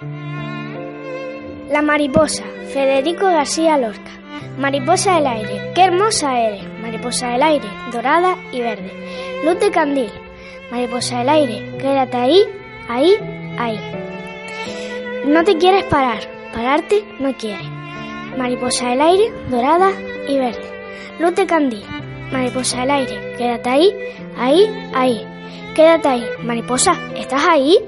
La mariposa, Federico García Lorca. Mariposa del aire, qué hermosa eres. Mariposa del aire, dorada y verde. Luz candil. Mariposa del aire, quédate ahí, ahí, ahí. No te quieres parar, pararte no quieres. Mariposa del aire, dorada y verde. Luz de candil. Mariposa del aire, quédate ahí, ahí, ahí. Quédate ahí. Mariposa, ¿estás ahí?